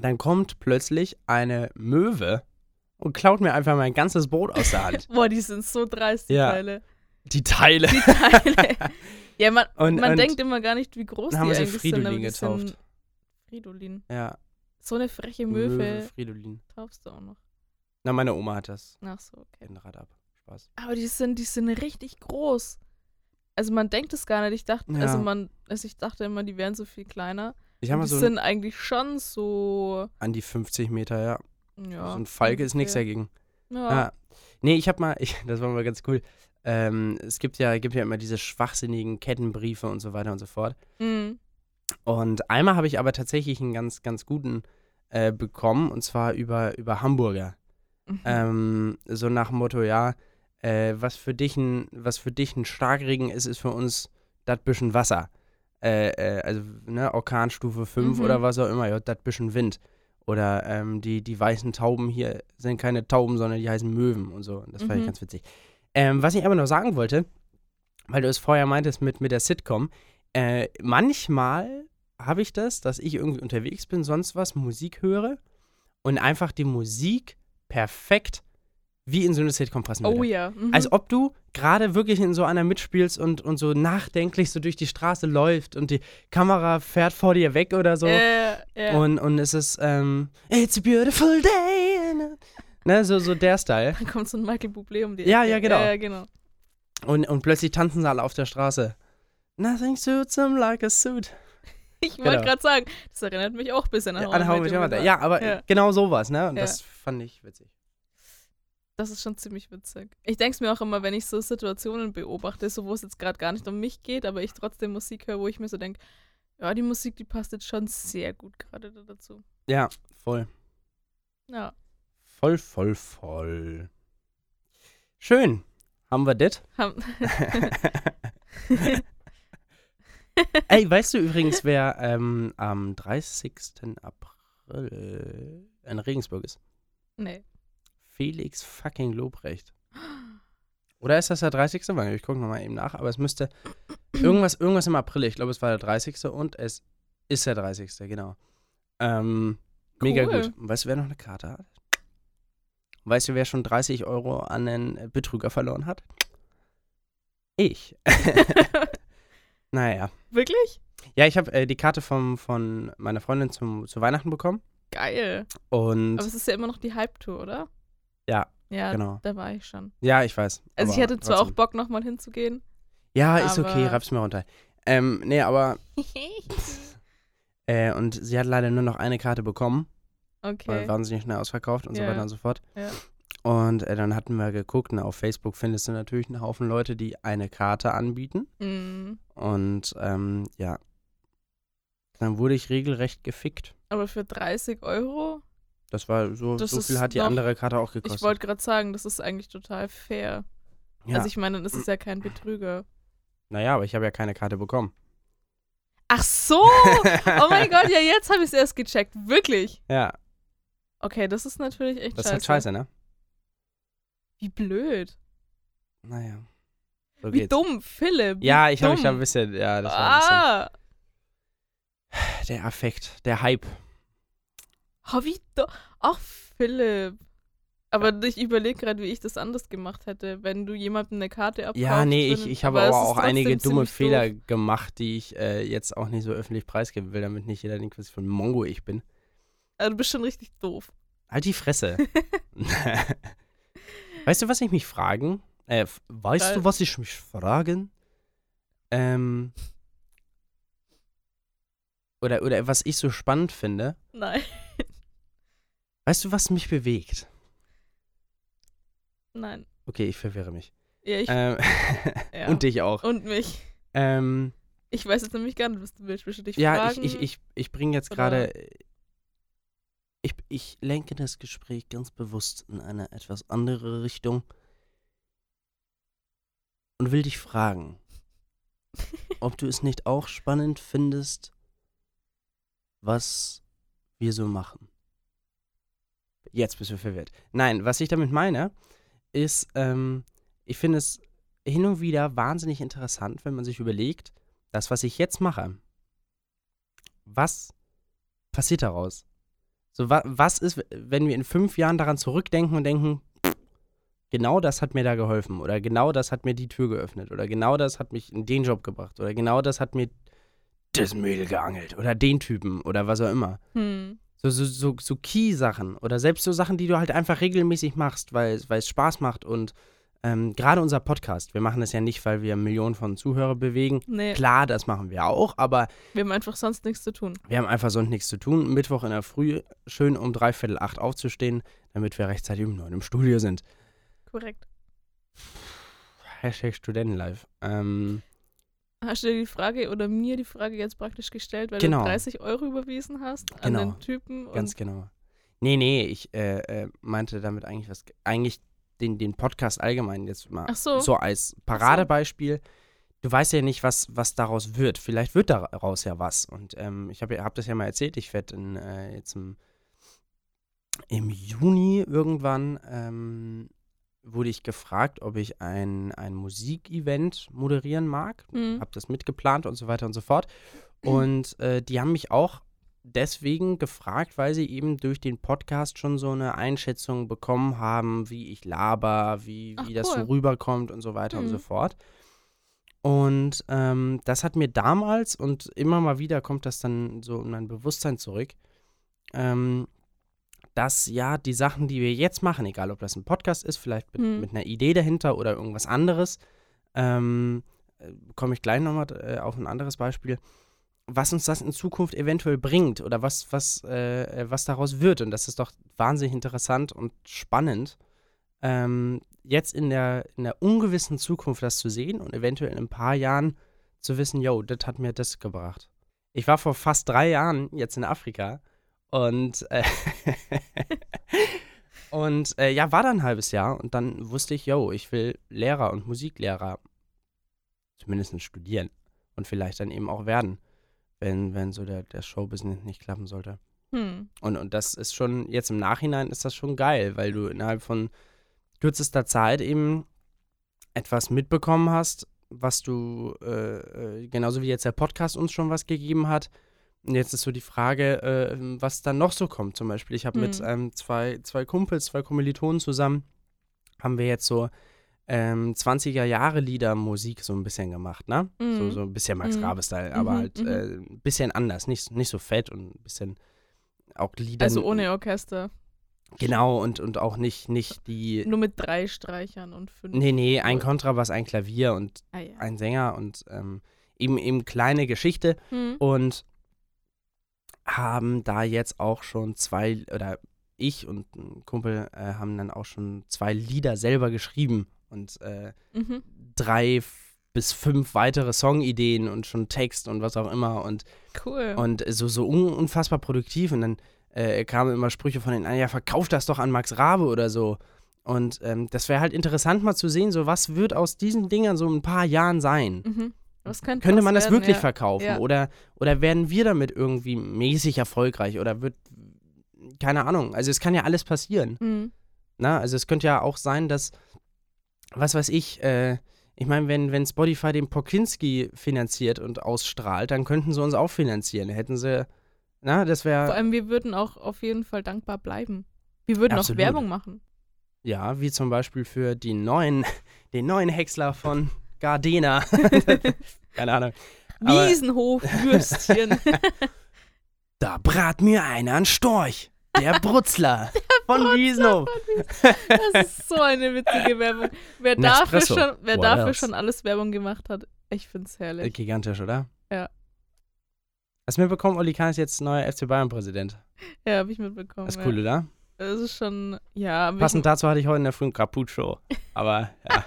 dann kommt plötzlich eine Möwe und klaut mir einfach mein ganzes Brot aus der Hand. [laughs] Boah, die sind so dreist, die Ja. Teile. Die Teile. Die Teile. [laughs] ja, man, Und- man und denkt immer gar nicht, wie groß dann haben die sie eigentlich sind. Fridolin sind getauft. Fridolin. Ja, So eine freche Möwe Fridolin. taufst du auch noch. Na, meine Oma hat das. Ach so, okay. Rennrad ab. Spaß. Aber die sind, die sind richtig groß. Also man denkt es gar nicht. Ich dachte, Ja. also man, also ich dachte immer, die wären so viel kleiner. Ich die so sind eigentlich schon so. an die 50 Meter, ja. Ja. so ein Falke ist nichts dagegen. Ja. Ja. Nee, ich habe mal, ich, [laughs] das war mal ganz cool. Ähm, es gibt ja, gibt ja immer diese schwachsinnigen Kettenbriefe und so weiter und so fort. Mhm. Und einmal habe ich aber tatsächlich einen ganz, ganz guten äh, bekommen, und zwar über, über Hamburger. Mhm. Ähm, so nach dem Motto, ja, äh, was, für dich ein, was für dich ein Starkregen ist, ist für uns das bisschen Wasser. Äh, äh, also, ne, Orkanstufe 5 Mhm. oder was auch immer, ja, das bisschen Wind. Oder ähm, die, die weißen Tauben hier sind keine Tauben, sondern die heißen Möwen und so. Und das fand ich Mhm. ganz witzig. Ähm, was ich aber noch sagen wollte, weil du es vorher meintest mit, mit der Sitcom, äh, manchmal habe ich das, dass ich irgendwie unterwegs bin, sonst was, Musik höre und einfach die Musik perfekt wie in so eine Sitcom passen würde. oh ja. Mhm. Als ob du gerade wirklich in so einer mitspielst und, und so nachdenklich so durch die Straße läuft und die Kamera fährt vor dir weg oder so. Äh, ja. Und, und es ist, ähm, It's a beautiful day. Ne, so, so der Style. dann kommt so ein Michael Bublé um die Ja, Ecke. ja, genau. Ja, genau. Und, und plötzlich tanzen sie alle auf der Straße. Nothing suits them like a suit. [laughs] Ich wollte Genau. gerade sagen, das erinnert mich auch ein bisschen an Ja, an How ja aber Ja. genau sowas, ne? Und Ja. das fand ich witzig. Das ist schon ziemlich witzig. Ich denke es mir auch immer, wenn ich so Situationen beobachte, so wo es jetzt gerade gar nicht um mich geht, aber ich trotzdem Musik höre, wo ich mir so denke, ja, die Musik, die passt jetzt schon sehr gut gerade da dazu. Ja, voll. Ja. Voll, voll, voll. Schön. Haben wir das? Ham- [laughs] Ey, weißt du übrigens, wer ähm, am 30. April in Regensburg ist? nee. Felix fucking Lobrecht. Oder ist das der 30.? Warte, Ich gucke nochmal eben nach, aber es müsste [clears throat] irgendwas, irgendwas im April. Ich glaube, es war der 30. und es ist der 30. Genau. Ähm, mega Cool. gut. Und weißt du, wer noch eine Karte hat? Weißt du, wer schon 30 Euro an einen Betrüger verloren hat? Ich. [laughs] naja. Wirklich? Ja, ich habe äh, die Karte vom, von meiner Freundin zum, zu Weihnachten bekommen. Geil. Und Aber es ist ja immer noch die Hype-Tour, oder? Ja, Ja, genau. da war ich schon. ja, ich weiß. Also ich hätte zwar trotzdem. auch Bock, nochmal hinzugehen. Ja, ist okay, reib's mir runter. Ähm, nee, aber. [laughs] Äh, und sie hat leider nur noch eine Karte bekommen, weil okay. wahnsinnig schnell ausverkauft und so Ja. weiter und so fort. Ja. Und äh, dann hatten wir geguckt, na, auf Facebook findest du natürlich einen Haufen Leute, die eine Karte anbieten. Mm. Und ähm, ja. Dann wurde ich regelrecht gefickt. Aber für 30 Euro? Das war so, Das so ist viel hat die noch- andere Karte auch gekostet. Ich wollte gerade sagen, das ist eigentlich total fair. ja. Also ich meine, dann ist es ja kein Betrüger. naja, aber ich habe ja keine Karte bekommen. Ach so! Oh mein Gott, ja, jetzt habe ich es erst gecheckt. Wirklich. Ja, Okay, das ist natürlich echt das ist scheiße. halt scheiße, ne? Wie blöd. Naja. So Wie geht's. dumm, Philipp. Ja, ich habe mich da ein bisschen, ja, das war ein bisschen. ah, Der Affekt, der Hype. Dumm. Ach, Philipp. Aber ich überlege gerade, wie ich das anders gemacht hätte, wenn du jemandem eine Karte abkaufst. Ja, nee, ich, ich habe aber auch einige dumme Fehler doof. gemacht, die ich äh, jetzt auch nicht so öffentlich preisgeben will, damit nicht jeder denkt, was für ein Mongo ich bin. Also, du bist schon richtig doof. Halt die Fresse. [laughs] [laughs] weißt du, was ich mich fragen? Äh, weißt Geil. du, was ich mich fragen? Ähm. Oder, oder was ich so spannend finde. Nein. Weißt du, was mich bewegt? Nein. Okay, ich verwirre mich. Ja, ich. Ähm, [laughs] ja. [laughs] Und dich auch. Und mich. Ähm, Ich weiß jetzt nämlich gar nicht, was du willst. Willst du dich ja, ich, fragen? ich, ich, ich bringe jetzt gerade. Ich, ich lenke das Gespräch ganz bewusst in eine etwas andere Richtung und will dich fragen, [laughs] ob du es nicht auch spannend findest, was wir so machen. Jetzt bist du verwirrt. Nein, was ich damit meine, ist, ähm, ich finde es hin und wieder wahnsinnig interessant, wenn man sich überlegt, das, was ich jetzt mache, was passiert daraus? So, wa was ist, wenn wir in fünf Jahren daran zurückdenken und denken, genau das hat mir da geholfen oder genau das hat mir die Tür geöffnet oder genau das hat mich in den Job gebracht oder genau das hat mir das Mädel geangelt oder den Typen oder was auch immer. Hm. So, so, so, so Key-Sachen oder selbst so Sachen, die du halt einfach regelmäßig machst, weil weil es Spaß macht und ähm, gerade unser Podcast, wir machen das ja nicht, weil wir Millionen von Zuhörer bewegen. Nee, Klar, das machen wir auch, aber wir haben einfach sonst nichts zu tun. wir haben einfach sonst nichts zu tun. Mittwoch in der Früh schön um dreiviertel acht aufzustehen, damit wir rechtzeitig um neun im Studio sind. Korrekt. Hashtag Studentenlife. Ähm, Hast du dir die Frage oder mir die Frage jetzt praktisch gestellt, weil Genau. du 30 Euro überwiesen hast an Genau. den Typen? Ganz genau. Nee, nee, ich äh, äh, meinte damit eigentlich was, eigentlich den, den Podcast allgemein jetzt mal so. so als Paradebeispiel. Du weißt ja nicht, was, was daraus wird. Vielleicht wird daraus ja was. Und ähm, ich habe hab das ja mal erzählt, ich werde äh, jetzt im, im Juni irgendwann ähm, wurde ich gefragt, ob ich ein, ein Musikevent moderieren mag. Mhm. Habe das mitgeplant und so weiter und so fort. Und äh, die haben mich auch deswegen gefragt, weil sie eben durch den Podcast schon so eine Einschätzung bekommen haben, wie ich laber, wie, Ach, wie das so cool. rüberkommt und so weiter und so Mhm. fort. Und ähm, das hat mir damals und immer mal wieder kommt das dann so in mein Bewusstsein zurück, ähm, dass ja die Sachen, die wir jetzt machen, egal ob das ein Podcast ist, vielleicht mit, Mhm. mit einer Idee dahinter oder irgendwas anderes, ähm, äh, komme ich gleich nochmal äh, auf ein anderes Beispiel, was uns das in Zukunft eventuell bringt oder was, was, äh, äh, was daraus wird. Und das ist doch wahnsinnig interessant und spannend, ähm, jetzt in der, in der ungewissen Zukunft das zu sehen und eventuell in ein paar Jahren zu wissen, yo, das hat mir das gebracht. Ich war vor fast drei Jahren jetzt in Afrika und, äh, [laughs] und äh, ja, war dann ein halbes Jahr und dann wusste ich, yo, ich will Lehrer und Musiklehrer zumindest studieren und vielleicht dann eben auch werden, wenn, wenn so der, der Showbusiness nicht klappen sollte. Hm. Und, und das ist schon, jetzt im Nachhinein ist das schon geil, weil du innerhalb von kürzester Zeit eben etwas mitbekommen hast, was du, äh, äh, genauso wie jetzt der Podcast uns schon was gegeben hat. Und jetzt ist so die Frage, äh, was dann noch so kommt. Zum Beispiel, ich habe mit Mhm. ähm, zwei, zwei Kumpels, zwei Kommilitonen zusammen, haben wir jetzt so ähm, 20er Jahre Lieder Musik so ein bisschen gemacht, ne? So, Mhm. so ein bisschen Max Mhm. Rabe-Style, aber Mhm, halt mhm. äh, ein bisschen anders, nicht, nicht so fett und ein bisschen auch Lieder. Also ohne Orchester. Genau, und, und auch nicht, nicht die. Nur mit drei Streichern und fünf. Nee, nee, ein. Kontrabass, ein Klavier und Ah, ja. ein Sänger und ähm, eben eben kleine Geschichte Hm. und haben da jetzt auch schon zwei, oder ich und ein Kumpel äh, haben dann auch schon zwei Lieder selber geschrieben und äh, Mhm. drei bis fünf weitere Songideen und schon Text und was auch immer und Cool. und so, so un unfassbar produktiv. Und dann äh, kamen immer Sprüche von den ja, verkauf das doch an Max Rabe oder so. Und ähm, das wäre halt interessant mal zu sehen, so was wird aus diesen Dingern so in ein paar Jahren sein. mhm. Könnte, Könnte man das werden, wirklich ja. verkaufen? Ja. Oder, oder werden wir damit irgendwie mäßig erfolgreich? Oder wird, keine Ahnung, also es kann ja alles passieren. Mhm. Na, also es könnte ja auch sein, dass, was weiß ich, äh, ich meine, wenn, wenn Spotify den Pokinski finanziert und ausstrahlt, dann könnten sie uns auch finanzieren. Hätten sie, na, das Vor wäre, allem, wir würden auch auf jeden Fall dankbar bleiben. Wir würden Absolut. auch Werbung machen. ja, wie zum Beispiel für die neuen, [laughs] den neuen Häcksler von Gardena. [laughs] Keine Ahnung. Wiesenhof-Würstchen. [laughs] Da brat mir einer einen Storch. Der Brutzler [laughs] von Wiesenhof. das ist so eine witzige Werbung. Wer, dafür schon, wer What dafür else? schon alles Werbung gemacht hat, ich find's herrlich. Gigantisch, oder? Ja. Hast du mitbekommen, Oli Kahn ist jetzt neuer FC Bayern-Präsident. Ja, hab ich mitbekommen. Das ist ja. cool, oder? Das ist schon, ja. Passend dazu hatte ich heute in der Früh einen Cappuccino. Aber ja.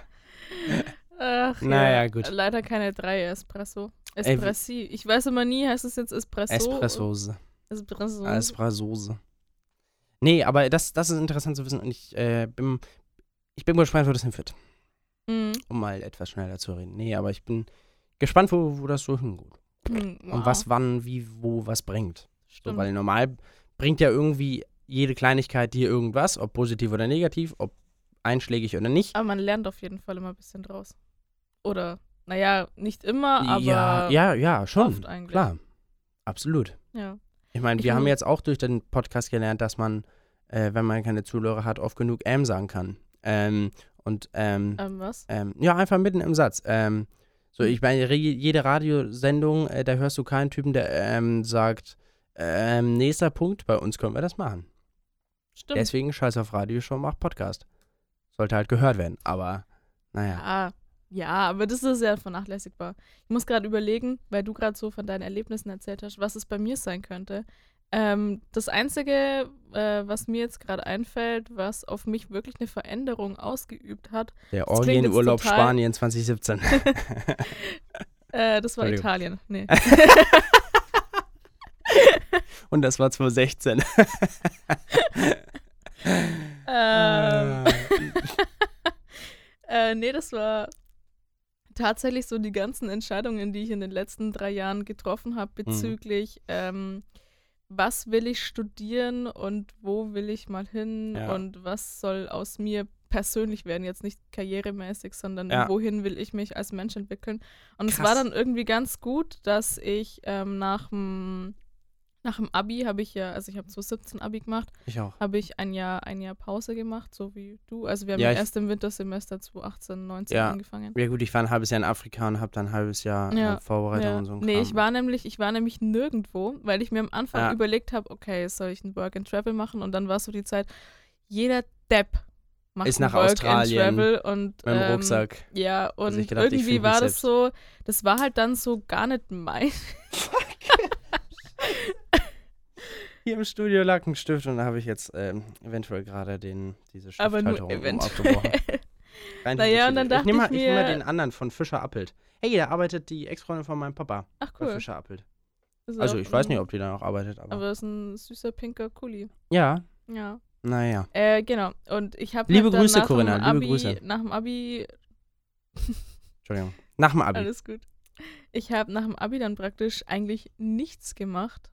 Ach, Naja, ja. gut. Leider keine drei Espresso. Espressi. Ich weiß immer nie, heißt es jetzt Espresso? Espressose. Espresso. Espressose. Nee, aber das, das ist interessant zu wissen und ich äh, bin, ich bin gespannt, wo das hinführt. Mhm. Um mal etwas schneller zu reden. Nee, aber ich bin gespannt, wo, wo das so hingeht. Mhm. Und Wow. was wann, wie, wo, was bringt. So, Stimmt. weil normal bringt ja irgendwie jede Kleinigkeit dir irgendwas, ob positiv oder negativ, ob einschlägig oder nicht. Aber man lernt auf jeden Fall immer ein bisschen draus. Oder, naja, nicht immer, aber ja, ja, ja, schon. oft eigentlich. Klar. Absolut. Ja. Ich meine, Ich wir haben mu- jetzt auch durch den Podcast gelernt, dass man, äh, wenn man keine Zuhörer hat, oft genug ähm sagen kann. Ähm, und ähm, Ähm, was? ähm, ja, einfach mitten im Satz. Ähm, so, ich meine, jede Radiosendung, äh, da hörst du keinen Typen, der ähm, sagt, ähm, nächster Punkt, bei uns können wir das machen. Stimmt. Deswegen scheiß auf Radio, schon macht Podcast. Sollte halt gehört werden, aber naja. Ja, ja, aber das ist ja vernachlässigbar. Ich muss gerade überlegen, weil du gerade so von deinen Erlebnissen erzählt hast, was es bei mir sein könnte. Ähm, das Einzige, äh, was mir jetzt gerade einfällt, was auf mich wirklich eine Veränderung ausgeübt hat, Der Orgienurlaub total- Spanien 2017. [laughs] äh, das war. Italien. Nee. [laughs] Und das war 2016. [laughs] ähm, äh, nee, das war tatsächlich so die ganzen Entscheidungen, die ich in den letzten drei Jahren getroffen habe Mhm. bezüglich, ähm, was will ich studieren und wo will ich mal hin Ja. und was soll aus mir persönlich werden, jetzt nicht karrieremäßig, sondern Ja. wohin will ich mich als Mensch entwickeln. Und es Krass. war dann irgendwie ganz gut, dass ich ähm, nach dem nach dem Abi habe ich ja, also ich habe 2017 Abi gemacht, Ich auch. habe ich ein Jahr, ein Jahr Pause gemacht, so wie du. Also wir haben Ja, ja, erst im Wintersemester 2018, 19 Ja. angefangen. Ja gut, ich war ein halbes Jahr in Afrika und habe dann ein halbes Jahr Ja, äh, Vorbereitung Ja. und so Nee, Kram. ich war nämlich, ich war nämlich nirgendwo, weil ich mir am Anfang Ja. überlegt habe, okay, soll ich ein Work and Travel machen? Und dann war so die Zeit, jeder Depp macht Ist ein nach Work Australien and Travel und mit dem ähm, Rucksack. Ja, und Also gedacht, irgendwie war das selbst. so, das war halt dann so gar nicht mein. [laughs] [laughs] Hier im Studio lag ein Stift und da habe ich jetzt ähm, eventuell gerade den, diese aber nur Stifthalterung um eventuell. aufgebrochen. [laughs] Rein Naja, und dann dachte ich nehme mal, ich ich nehm mal den anderen von Fischer Appelt. Hey, da arbeitet die Ex-Freundin von meinem Papa Ach bei cool. Fischer Appelt. Ist Also ich weiß nicht, ob die da noch arbeitet, aber. Aber es ist ein süßer pinker Kuli. ja, Ja. naja. Äh, genau. Und ich habe Liebe halt Grüße, nach Corinna, liebe Abi, Grüße. Nach dem Abi, Entschuldigung. Nach dem Abi. alles gut. Ich habe nach dem Abi dann praktisch eigentlich nichts gemacht.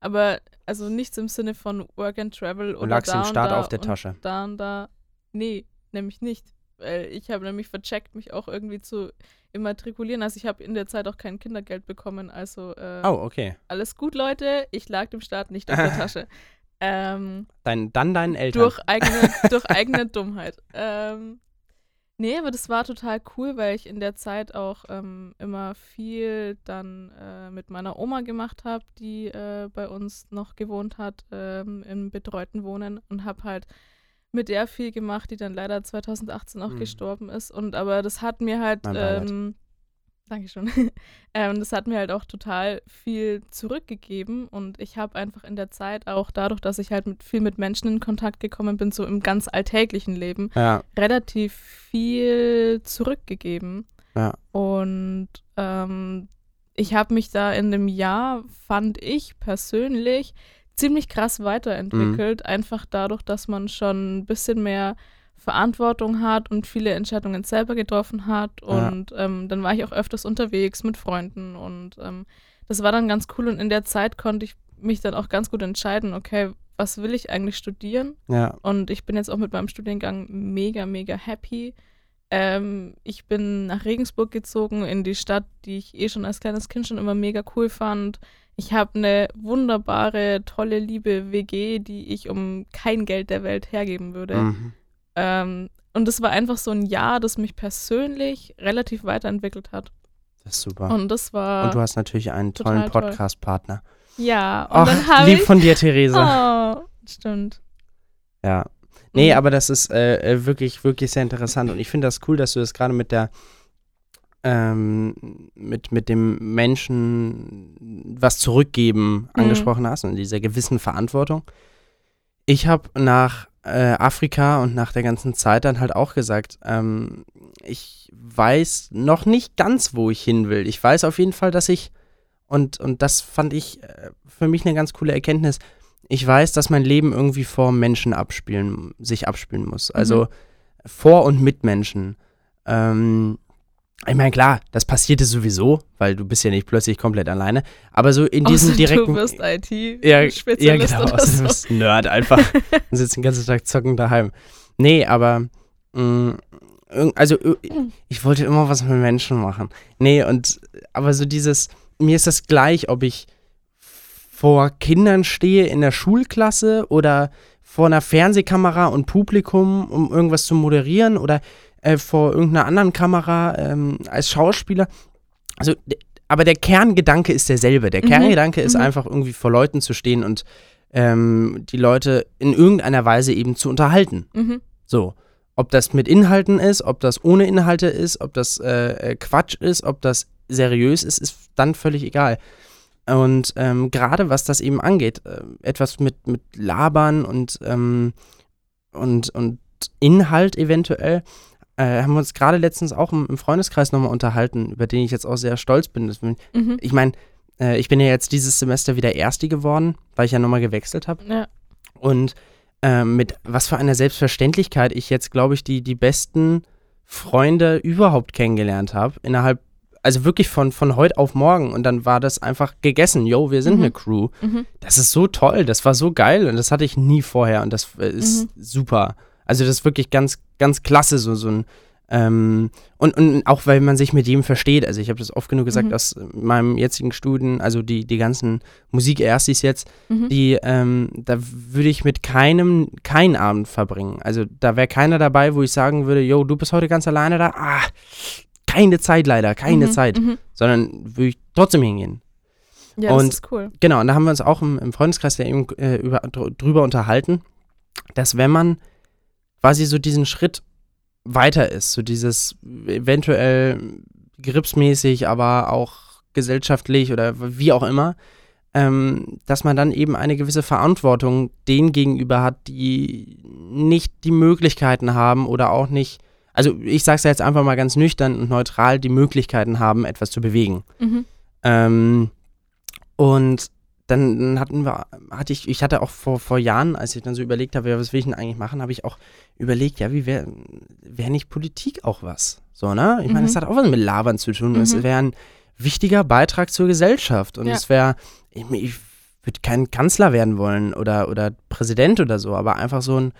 Aber, also nichts im Sinne von Work and Travel oder lagst da im Start auf der Tasche. Da und da. Nee, nämlich nicht. Weil ich habe nämlich vercheckt, mich auch irgendwie zu immatrikulieren. Also ich habe in der Zeit auch kein Kindergeld bekommen. Also äh, Oh, okay. alles gut, Leute. Ich lag dem Staat nicht auf der [laughs] Tasche. Ähm, Dein, dann deinen Eltern. durch eigene, durch [laughs] eigene Dummheit. Ähm, nee, aber das war total cool, weil ich in der Zeit auch ähm, immer viel dann äh, mit meiner Oma gemacht habe, die äh, bei uns noch gewohnt hat ähm, im betreuten Wohnen und habe halt mit der viel gemacht, die dann leider 2018 auch Mhm. gestorben ist. Und aber das hat mir halt, ähm, Dankeschön, [laughs] ähm, das hat mir halt auch total viel zurückgegeben und ich habe einfach in der Zeit auch dadurch, dass ich halt mit, viel mit Menschen in Kontakt gekommen bin, so im ganz alltäglichen Leben, Ja, relativ viel zurückgegeben. Ja. Und ähm, ich habe mich da in dem Jahr, fand ich persönlich, ziemlich krass weiterentwickelt. Einfach dadurch, dass man schon ein bisschen mehr Verantwortung hat und viele Entscheidungen selber getroffen hat. Ja. Und ähm, dann war ich auch öfters unterwegs mit Freunden. Und ähm, das war dann ganz cool. Und in der Zeit konnte ich mich dann auch ganz gut entscheiden, okay, was will ich eigentlich studieren? ja. Und ich bin jetzt auch mit meinem Studiengang mega, mega happy. Ähm, ich bin nach Regensburg gezogen, in die Stadt, die ich eh schon als kleines Kind schon immer mega cool fand. Ich habe eine wunderbare, tolle, liebe WG, die ich um kein Geld der Welt hergeben würde. Mhm. Ähm, und es war einfach so ein Jahr, das mich persönlich relativ weiterentwickelt hat. Das ist super. Und das war. Und du hast natürlich einen tollen toll. Podcast-Partner. ja, und Ach, dann habe lieb ich. von dir, Therese. Oh, stimmt. Ja. Nee, Mhm. aber das ist äh, äh, wirklich, wirklich sehr interessant. Und ich finde das cool, dass du das gerade mit der ähm, mit, mit dem Menschen was zurückgeben Mhm. angesprochen hast und dieser gewissen Verantwortung. ich habe nach äh, Afrika und nach der ganzen Zeit dann halt auch gesagt, ähm, ich weiß noch nicht ganz, wo ich hin will. Ich weiß auf jeden Fall, dass ich, und, und das fand ich äh, für mich eine ganz coole Erkenntnis, ich weiß, dass mein Leben irgendwie vor Menschen abspielen, sich abspielen muss. Also mhm. vor und mit Menschen. Ähm, ich meine, klar, das passierte sowieso, weil du bist ja nicht plötzlich komplett alleine. Aber so in diesem direkten. Du wirst IT-Spezialist. Ja, ja, genau. Oder so. Du bist Nerd einfach [laughs] und sitzt den ganzen Tag zocken daheim. Nee, aber. Mh, mm, also, ich wollte immer was mit Menschen machen. Nee, und. Aber so dieses. Mir ist das gleich, ob ich vor Kindern stehe in der Schulklasse oder vor einer Fernsehkamera und Publikum, um irgendwas zu moderieren oder äh, vor irgendeiner anderen Kamera ähm, als Schauspieler. Also, aber der Kerngedanke ist derselbe. Der mhm. Kerngedanke ist mhm. einfach irgendwie vor Leuten zu stehen und ähm, die Leute in irgendeiner Weise eben zu unterhalten. Mhm. So. Ob das mit Inhalten ist, ob das ohne Inhalte ist, ob das äh, äh Quatsch ist, ob das seriös ist, ist dann völlig egal. Und ähm, gerade was das eben angeht, äh, etwas mit, mit Labern und, ähm, und, und Inhalt eventuell, äh, haben wir uns gerade letztens auch im, im Freundeskreis nochmal unterhalten, über den ich jetzt auch sehr stolz bin. Mhm. Ich meine, äh, ich bin ja jetzt dieses Semester wieder Erste geworden, weil ich ja nochmal gewechselt habe. Ja. Und äh, mit was für einer Selbstverständlichkeit ich jetzt, glaube ich, die, die besten Freunde überhaupt kennengelernt habe. Innerhalb, also wirklich von, von heute auf morgen. Und dann war das einfach gegessen. Yo, wir sind mhm. eine Crew. Mhm. Das ist so toll, das war so geil und das hatte ich nie vorher und das äh, ist mhm. super. Also das ist wirklich ganz, ganz klasse, so, so ein ähm, und, und auch weil man sich mit jedem versteht. Also ich habe das oft genug gesagt mhm. aus meinem jetzigen Studien, also die, die ganzen Musikerstis jetzt, mhm. die, ähm, da würde ich mit keinem, keinen Abend verbringen. Also da wäre keiner dabei, wo ich sagen würde, yo, du bist heute ganz alleine da. Ah, keine Zeit leider, keine mhm. Zeit. Mhm. Sondern würde ich trotzdem hingehen. Ja, und, das ist cool. Genau, und da haben wir uns auch im, im Freundeskreis ja eben äh, über, drüber unterhalten, dass wenn man quasi so diesen Schritt weiter ist, so dieses eventuell gripsmäßig, aber auch gesellschaftlich oder wie auch immer, ähm, dass man dann eben eine gewisse Verantwortung denen gegenüber hat, die nicht die Möglichkeiten haben oder auch nicht, also ich sage es jetzt einfach mal ganz nüchtern und neutral, die Möglichkeiten haben, etwas zu bewegen. Mhm. Ähm, und dann hatten wir, hatte ich, ich hatte auch vor, vor Jahren, als ich dann so überlegt habe, ja, was will ich denn eigentlich machen, habe ich auch überlegt, ja, wie wäre wär nicht Politik auch was? So, ne? Ich meine, das mhm. hat auch was mit Labern zu tun. Mhm. Es wäre ein wichtiger Beitrag zur Gesellschaft. Und ja. es wäre, ich, ich würde kein Kanzler werden wollen oder, oder Präsident oder so, aber einfach so ein,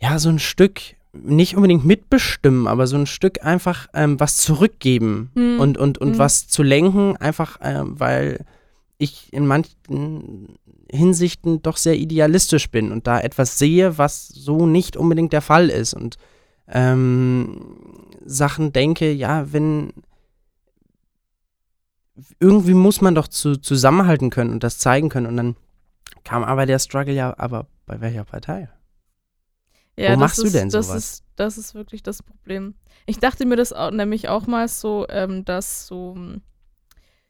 ja, so ein Stück, nicht unbedingt mitbestimmen, aber so ein Stück einfach ähm, was zurückgeben mhm. und, und, und mhm. was zu lenken, einfach ähm, weil ich in manchen Hinsichten doch sehr idealistisch bin und da etwas sehe, was so nicht unbedingt der Fall ist und ähm, Sachen denke, ja, wenn irgendwie muss man doch zu, zusammenhalten können und das zeigen können und dann kam aber der Struggle ja, aber bei welcher Partei? Ja, Wo machst ist, du denn das sowas? Ist, das ist wirklich das Problem. Ich dachte mir das auch, nämlich auch mal so, ähm, dass so,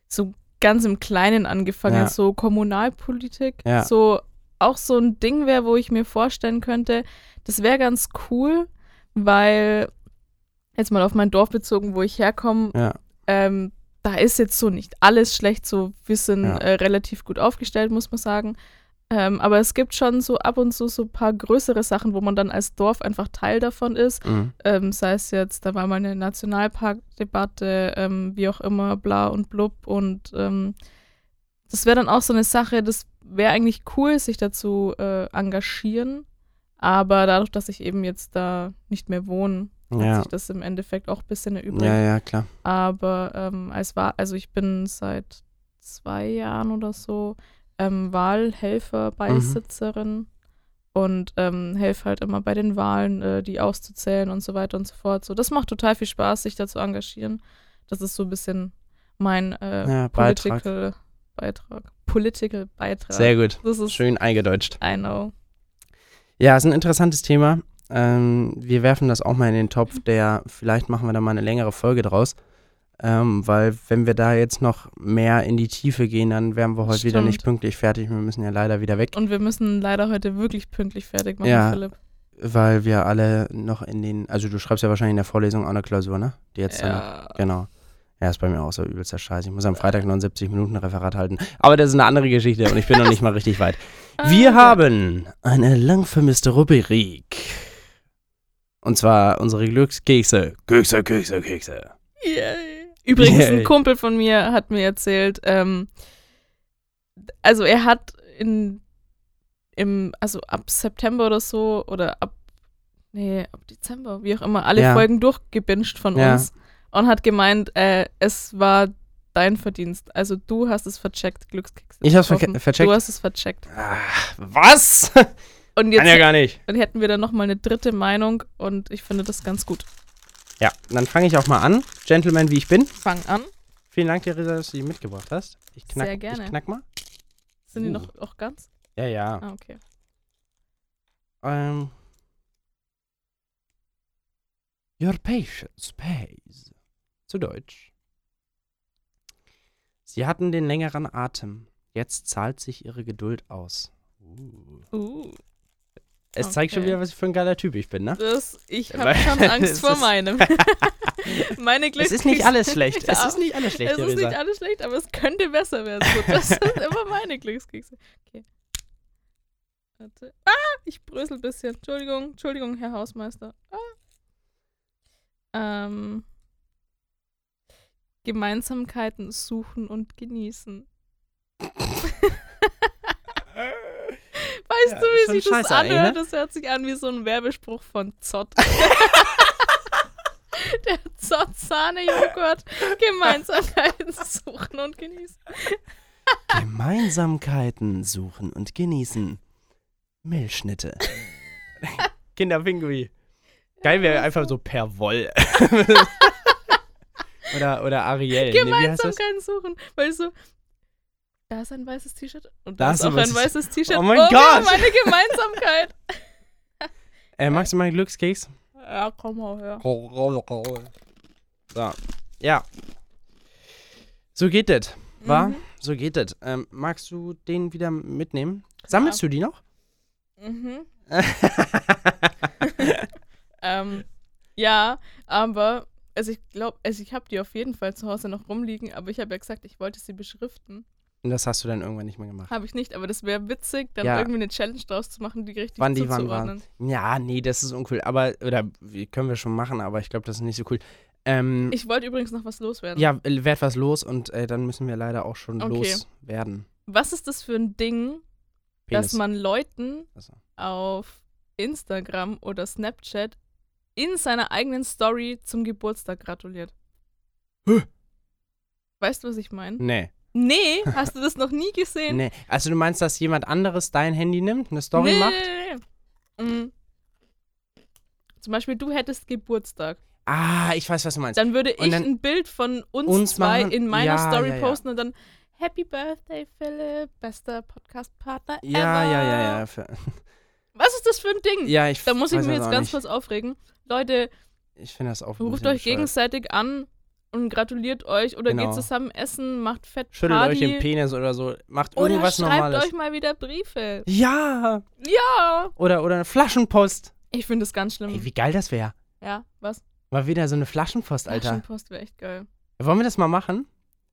so ganz im Kleinen angefangen, ja. so Kommunalpolitik, ja. so auch so ein Ding wäre, wo ich mir vorstellen könnte, das wäre ganz cool, weil jetzt mal auf mein Dorf bezogen, wo ich herkomme, ja. ähm, da ist jetzt so nicht alles schlecht, so wir sind äh, relativ gut aufgestellt, muss man sagen. Ähm, aber es gibt schon so ab und zu so ein paar größere Sachen, wo man dann als Dorf einfach Teil davon ist. Mhm. Ähm, sei es jetzt, da war mal eine Nationalparkdebatte, ähm, wie auch immer, bla und blub. Und ähm, das wäre dann auch so eine Sache, das wäre eigentlich cool, sich dazu äh, engagieren. Aber dadurch, dass ich eben jetzt da nicht mehr wohne, ja. hat sich das im Endeffekt auch ein bisschen erübrigt. Ja, ja, klar. Aber ähm, als war, also ich bin seit zwei Jahren oder so ähm, Wahlhelfer-Beisitzerin mhm. und ähm, helfe halt immer bei den Wahlen, äh, die auszuzählen und so weiter und so fort. So, das macht total viel Spaß, sich da zu engagieren. Das ist so ein bisschen mein äh, ja, Political Beitrag. Political Beitrag. Sehr gut. Das ist Schön eingedeutscht. I know. Ja, ist ein interessantes Thema. Ähm, wir werfen das auch mal in den Topf, der, vielleicht machen wir da mal eine längere Folge draus. Ähm, weil wenn wir da jetzt noch mehr in die Tiefe gehen, dann wären wir heute wieder nicht Stimmt. pünktlich fertig. Wir müssen ja leider wieder weg, Und wir müssen leider heute wirklich pünktlich fertig machen, Ja. Philipp. weil wir alle noch in den, also du schreibst ja wahrscheinlich in der Vorlesung auch eine Klausur, ne? Die jetzt dann, Ja. genau. Ja, ist bei mir auch so übelster Scheiß. Ich muss am Freitag noch ein 70 Minuten Referat halten. Aber das ist eine andere Geschichte und ich bin noch nicht mal richtig weit. [laughs] Wir Ah, haben eine lang vermisste Rubrik. Und zwar unsere Glückskekse. Kekse, Kekse, Kekse. Yay. Übrigens, ein Kumpel von mir hat mir erzählt, ähm, also er hat in, im, also ab September oder so, oder ab, nee, ab Dezember, wie auch immer, alle Ja. Folgen durchgebinged von Ja. uns und hat gemeint, äh, es war dein Verdienst. Also du hast es vercheckt, Glückskeks. Ich hab's verke- vercheckt? Du hast es vercheckt. Ah, was? Und jetzt Kann ja gar nicht. dann hätten wir dann nochmal eine dritte Meinung und ich finde das ganz gut. Ja, dann fange ich auch mal an. Gentleman, wie ich bin. Fang an. Vielen Dank, Theresa, dass du die mitgebracht hast. Ich knack, Sehr gerne. Ich knack mal. Sind die Uh. noch auch ganz? Ja, ja. Ah, okay. Ähm. Your patience pays. Zu Deutsch. Sie hatten den längeren Atem. Jetzt zahlt sich ihre Geduld aus. Uh. Uh. Es zeigt schon Okay. wieder, was für ein geiler Typ ich bin, ne? Das, ich habe schon [laughs] es Angst vor meinem. [laughs] Meine Es Glückskekse. ist nicht alles schlecht. Es ist nicht alles schlecht, es ist nicht alles schlecht, aber es könnte besser werden. So, das [laughs] sind immer meine Glückskekse. Okay. Warte. Ah, ich brösel ein bisschen. Entschuldigung, Entschuldigung, Herr Hausmeister. Ah. Ähm, Gemeinsamkeiten suchen und genießen. Weißt Ja, du, wie sich das anhört? ne? Das hört sich an wie so ein Werbespruch von Zott. [laughs] [laughs] Der Zott-Sahne-Joghurt. Gemeinsamkeiten suchen und genießen. [laughs] Gemeinsamkeiten suchen und genießen. Milchschnitte. Kinderpingui. Geil wäre einfach so per Woll. oder, oder Ariel. Nee? Gemeinsamkeiten suchen. Weil so, da ist ein weißes T-Shirt und Da da ist auch ein weißes- T-Shirt. Oh mein haben Gott. eine Gemeinsamkeit. [laughs] [laughs] Äh, magst du meinen Glückskeks? ja, komm mal her. So. Ja. So geht das. Wa? Mhm. So geht das. Ähm, magst du den wieder mitnehmen? Sammelst du die noch? Mhm. [laughs] Ähm, ja, aber, also ich glaube, also ich habe die auf jeden Fall zu Hause noch rumliegen, aber ich habe ja gesagt, ich wollte sie beschriften. Und das hast du dann irgendwann nicht mehr gemacht. Habe ich nicht, aber das wäre witzig, dann Ja. irgendwie eine Challenge draus zu machen, die richtig Wann die wann waren. Ja, nee, das ist uncool. Aber, oder können wir schon machen, aber ich glaube, das ist nicht so cool. Ähm, Ich wollte übrigens noch was loswerden. ja, äh, werd was los und äh, dann müssen wir leider auch schon Okay. loswerden. Was ist das für ein Ding, Penis. dass man Leuten Achso. auf Instagram oder Snapchat in seiner eigenen Story zum Geburtstag gratuliert? Hä? Weißt du, was ich meine? Nee, Nee, hast du das noch nie gesehen? nee. Also du meinst, dass jemand anderes dein Handy nimmt, eine Story nee, macht? Nee, nee, nee. Mhm. Zum Beispiel, du hättest Geburtstag. Ah, ich weiß, was du meinst. Dann würde ich dann ein Bild von uns, uns zwei machen? in meiner Ja, Story ja, ja. posten und dann Happy Birthday, Philipp, bester Podcast-Partner ja, ever. ja, ja, ja. Für, [laughs] Was ist das für ein Ding? ja, ich Da muss ich mich jetzt ganz nicht. kurz aufregen. Leute, Ich finde das auch ruft euch bescheuert. gegenseitig an und gratuliert euch oder Genau. geht zusammen essen, macht fett Schüttelt Party. euch den Penis oder so. Macht oder irgendwas schreibt Normales. euch mal wieder Briefe. Ja! Ja. Oder, oder eine Flaschenpost. Ich finde das ganz schlimm. Ey, wie geil das wäre. ja, was? Mal wieder so eine Flaschenpost, Alter. Flaschenpost wäre echt geil. Wollen wir das mal machen?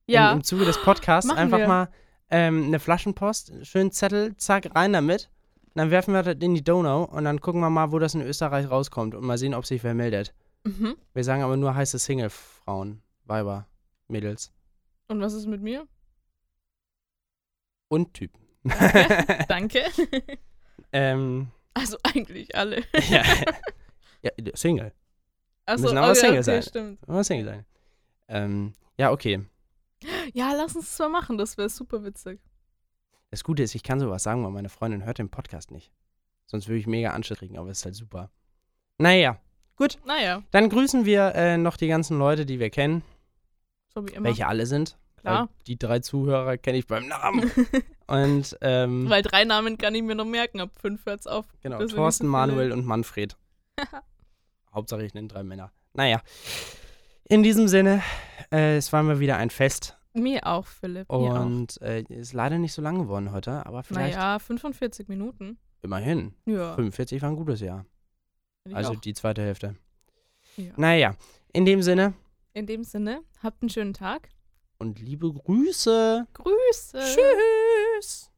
Ja. Im, Im Zuge des Podcasts Machen einfach wir. mal ähm, eine Flaschenpost, schön Zettel, zack, rein damit. Dann werfen wir das in die Donau und dann gucken wir mal, wo das in Österreich rauskommt und mal sehen, ob sich wer meldet. mhm. Wir sagen aber nur heiße Single-Frauen, Weiber, Mädels Und was ist mit mir? und Typen. [laughs] Danke. ähm, Also eigentlich alle. [laughs] ja. ja, Single. Achso, Müssen okay, Single okay, sein. stimmt. Muss Single sein. Ähm, ja, okay. Ja, lass uns das mal machen, das wäre super witzig. Das Gute ist, ich kann sowas sagen, weil meine Freundin hört den Podcast nicht. Sonst würde ich mega Anschluss kriegen, aber es ist halt super. Naja, Naja, dann grüßen wir äh, noch die ganzen Leute, die wir kennen, so wie immer. Welche alle sind. Klar. Die drei Zuhörer kenne ich beim Namen. [laughs] und, ähm, Weil drei Namen kann ich mir noch merken, ab fünf hört es auf. Genau, Deswegen Thorsten, Manuel und Manfred. [laughs] Hauptsache ich nenne drei Männer. Naja. In diesem Sinne, äh, es war mal wieder ein Fest. Mir auch, Philipp. Und auch. Äh, ist leider nicht so lang geworden heute, aber vielleicht. Naja, 45 Minuten. Immerhin. Ja. 45 war ein gutes Jahr. Also auch. die zweite Hälfte. Ja. Naja, in dem Sinne, in dem Sinne, habt einen schönen Tag. Und liebe Grüße. Grüße. Tschüss.